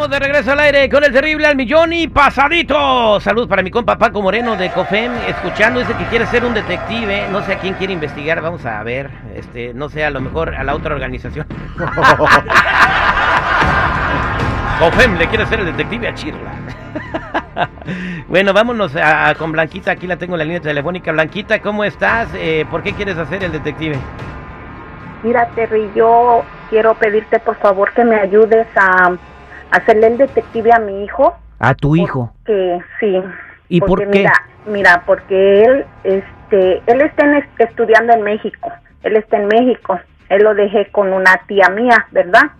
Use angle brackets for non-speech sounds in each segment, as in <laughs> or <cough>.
Estamos de regreso al aire con el terrible al millón y pasadito. Salud para mi compa Paco Moreno de COFEM, escuchando, dice que quiere ser un detective, no sé a quién quiere investigar, vamos a ver, este, no sé, a lo mejor a la otra organización. <laughs> COFEM le quiere ser el detective a Chirla. bueno, vámonos a- con Blanquita, aquí la tengo en la línea telefónica. Blanquita, ¿cómo estás? Eh, ¿Por qué quieres hacer el detective? Mira, Terry, yo quiero pedirte por favor que me ayudes a hacerle el detective a mi hijo. A tu hijo. Que sí. ¿Y por porque qué? Mira, mira, porque él, este, él está en- estudiando en México. Él está en México. Él lo dejé con una tía mía, ¿verdad?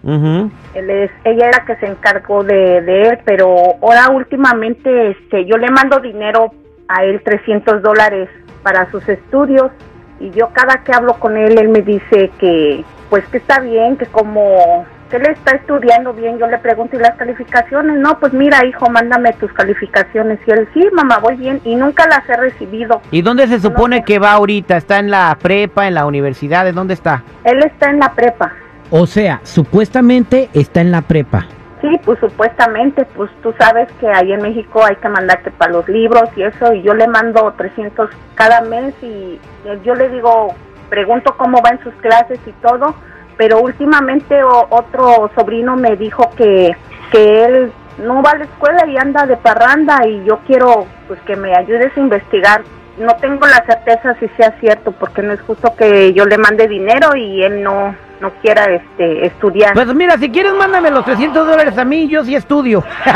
Él es, ella era que se encargó de, de él, pero ahora últimamente, este, yo le mando dinero a él 300 dólares para sus estudios y yo cada que hablo con él, él me dice que, pues que está bien, que como que él está estudiando bien, yo le pregunto, ¿y las calificaciones? No, pues mira, hijo, mándame tus calificaciones. Y él, sí, mamá, voy bien, y nunca las he recibido. ¿Y dónde se supone que va ahorita? ¿Está en la prepa, en la universidad? ¿De dónde está? Él está en la prepa. O sea, supuestamente está en la prepa. Sí, pues supuestamente, pues tú sabes que ahí en México hay que mandarte para los libros y eso, y yo le mando 300 cada mes y yo le digo, pregunto cómo va en sus clases y todo, pero últimamente o- otro sobrino me dijo que, que él no va a la escuela y anda de parranda y yo quiero pues que me ayudes a investigar. No tengo la certeza si sea cierto, porque no es justo que yo le mande dinero y él no, no quiera este, estudiar. Pues mira, si quieres mándame los 300 dólares a mí, yo sí estudio. <laughs>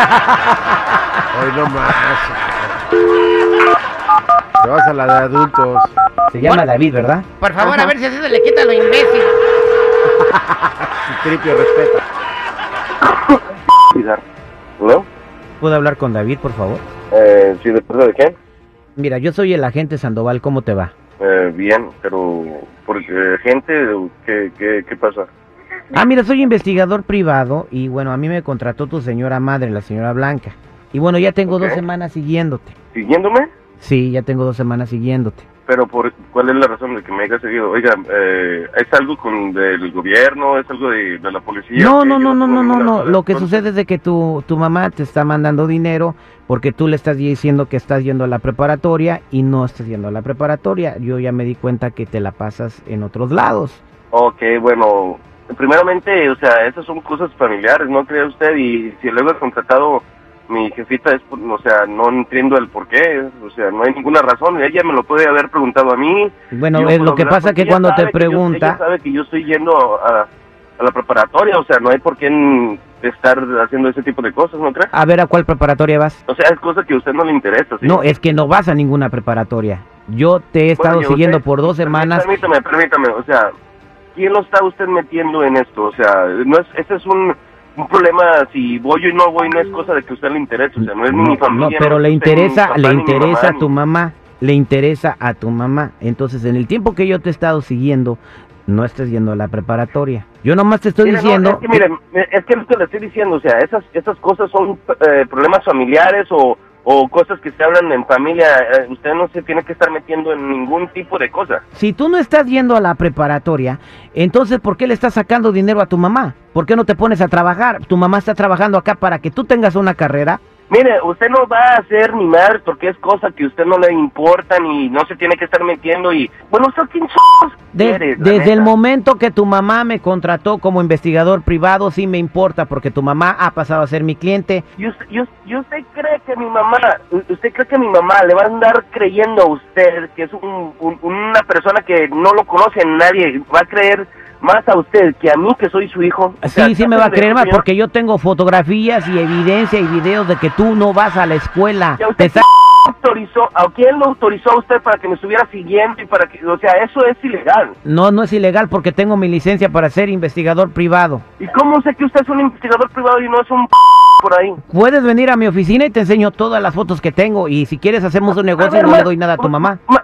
Hoy no más. Te vas a la de adultos. Se llama David, ¿verdad? Por favor, a ver si así se le quita lo imbécil. <laughs> Tripio respeto. ¿No? ¿Puedo hablar con David, por favor? Eh, sí, ¿de parte de quién? Mira, yo soy el agente Sandoval, ¿cómo te va? Eh, bien, pero... Porque, gente, ¿qué, qué, ¿qué pasa? Ah, mira, soy investigador privado y bueno, a mí me contrató tu señora madre, la señora Blanca. Y bueno, ya tengo dos semanas siguiéndote. ¿Siguiéndome? Sí, ya tengo dos semanas siguiéndote. Pero, por, ¿cuál es la razón de que me haya seguido? Oiga, eh, ¿es algo con del gobierno? ¿Es algo de, de la policía? No, no, no, no, no, no, no. Lo que sucede es de que tu, tu mamá te está mandando dinero porque tú le estás diciendo que estás yendo a la preparatoria y no estás yendo a la preparatoria. Yo ya me di cuenta que te la pasas en otros lados. Ok, bueno, primeramente, o sea, esas son cosas familiares, ¿no cree usted? Y si luego he contratado mi jefita es, o sea, no entiendo el por qué, o sea, no hay ninguna razón. Ella me lo puede haber preguntado a mí. Bueno, es lo que pasa porque que cuando te sabe que yo- pregunta... ella sabe que yo estoy yendo a, a la preparatoria, o sea, no hay por qué estar haciendo ese tipo de cosas, ¿no cree? A ver, ¿a cuál preparatoria vas? O sea, es cosa que a usted no le interesa, ¿sí? No, es que no vas a ninguna preparatoria. Yo te he estado Bueno, siguiendo usted- por dos semanas. Permítame, permítame, o sea, ¿quién lo está usted metiendo en esto? O sea, no es, este es un, un problema, si voy o no voy, no es cosa de que a usted le interese, o sea, no es No, mi familia. no, pero no le interesa, papá, le interesa mamá, a tu mamá, le interesa a tu mamá. Entonces, en el tiempo que yo te he estado siguiendo, no estés yendo a la preparatoria. Yo nomás te estoy no, diciendo... es que, mire, es que lo que le estoy diciendo, o sea, esas, esas cosas son eh, problemas familiares o, o cosas que se hablan en familia, eh, usted no se tiene que estar metiendo en ningún tipo de cosa. Si tú no estás yendo a la preparatoria, entonces ¿por qué le estás sacando dinero a tu mamá? ¿Por qué no te pones a trabajar? Tu mamá está trabajando acá para que tú tengas una carrera. Mire, usted no va a hacer ni madre porque es cosa que a usted no le importa ni no se tiene que estar metiendo y... Bueno, ¿usted quién? De- Eres, desde el momento que tu mamá me contrató como investigador privado, sí me importa porque tu mamá ha pasado a ser mi cliente. ¿Y usted, y us- y usted cree que mi mamá, usted cree que mi mamá le va a andar creyendo a usted que es un- un- una persona que no lo conoce nadie, va a creer más a usted que a mí que soy su hijo? O sea, Sí, sí ¿está me va a creer más señor? porque yo tengo fotografías y evidencia y videos de que tú no vas a la escuela. ¿Y a usted quién autorizó, a quién lo autorizó a usted para que me estuviera siguiendo y para que, o sea, eso es ilegal. No, no es ilegal porque tengo mi licencia para ser investigador privado. ¿Y cómo sé que usted es un investigador privado y no es un por ahí? Puedes venir a mi oficina y te enseño todas las fotos que tengo y si quieres hacemos un negocio y no le doy nada a tu mamá. ma-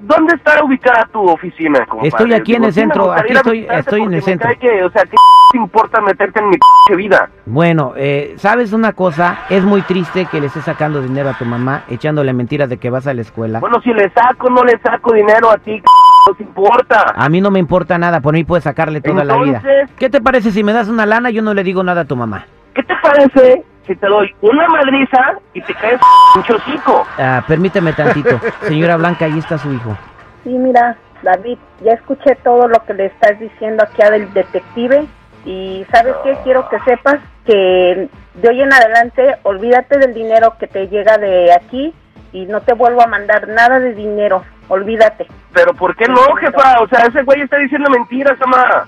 ¿Dónde está ubicada tu oficina, compadre? Estoy aquí en el centro, aquí estoy- estoy en el centro. que, o sea, ¿qué <laughs> te importa meterte en mi <laughs> vida? Bueno, eh, ¿sabes una cosa? Es muy triste que le estés sacando dinero a tu mamá echándole mentiras de que vas a la escuela. Bueno, si le saco, no le saco dinero a ti, <laughs> no te importa. A mí no me importa nada, por mí puedes sacarle toda la vida. ¿Qué te parece si me das una lana? Yo no le digo nada a tu mamá. ¿Qué te parece si te doy una madriza y te caes un chocico? Ah, permíteme tantito. Señora Blanca, ahí está su hijo. Sí, mira, David, ya escuché todo lo que le estás diciendo aquí al detective y ¿sabes qué? Quiero que sepas que de hoy en adelante olvídate del dinero que te llega de aquí y no te vuelvo a mandar nada de dinero, olvídate. Pero ¿por qué no, jefa? O sea, ese güey está diciendo mentiras, mamá.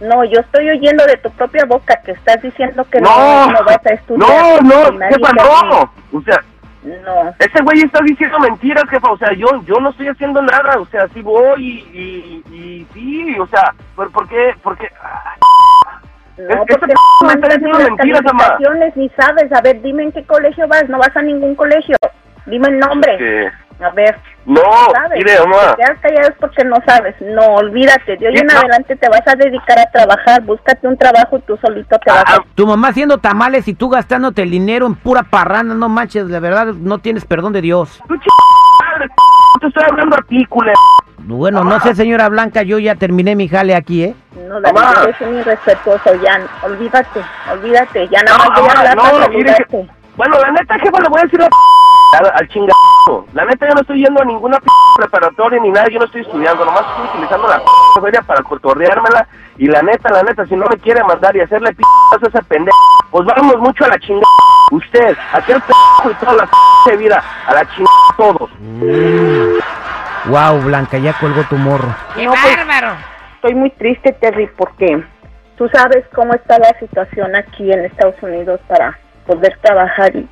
No, yo estoy oyendo de tu propia boca que estás diciendo que no, No, no vas a estudiar. no, no, jefa, no. O sea, No, ese güey está diciendo mentiras, jefa. O sea, yo yo no estoy haciendo nada. O sea, sí voy y, y, y sí, o sea, ¿por, por qué? ¿Por qué? Ay, no, Es- porque no me está diciendo mentiras, mamá. ni sabes. A ver, dime en qué colegio vas. No vas a ningún colegio. Dime el nombre. que- A ver. No, ¿sabes? mire, mamá. Si te quedas callado es porque no sabes. No, olvídate. De hoy en no. adelante te vas a dedicar a trabajar. Búscate un trabajo y tú solito te vas Ah, a... Tu mamá haciendo tamales y tú gastándote el dinero en pura parranda, no manches, de verdad no tienes perdón de Dios. tú ch... madre, te estoy hablando a ti, culé. Bueno, no sé, señora Blanca, yo ya terminé mi jale aquí, ¿eh? No, David, Mamá. eres un irrespetuoso. Ya, olvídate. Olvídate. Ya nada No, más voy a hablar no, para mire que-. Bueno, la neta, jefa, le voy a decir a al, chingado. La neta, yo no estoy yendo a ninguna p preparatoria ni nada, yo no estoy estudiando, nomás estoy utilizando la p feria para cotorreármela. Y la neta, la neta, si no me quiere mandar y hacerle p a ese pendejo, pues vamos mucho a la chingada. Usted, aquel p y toda la p vida, a la chingada todos. Wow, Blanca, ya colgó tu morro. ¡Qué No, pues- bárbaro! Estoy muy triste, Terry, porque tú sabes cómo está la situación aquí en Estados Unidos para poder trabajar y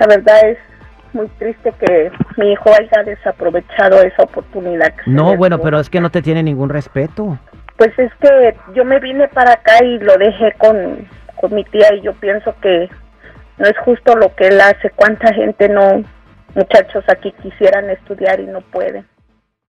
la verdad es muy triste que mi hijo haya desaprovechado esa oportunidad. No, bueno, pero es que no te tiene ningún respeto. Pues es que yo me vine para acá y lo dejé con, con mi tía y yo pienso que no es justo lo que él hace. ¿Cuánta gente no, muchachos aquí quisieran estudiar y no pueden?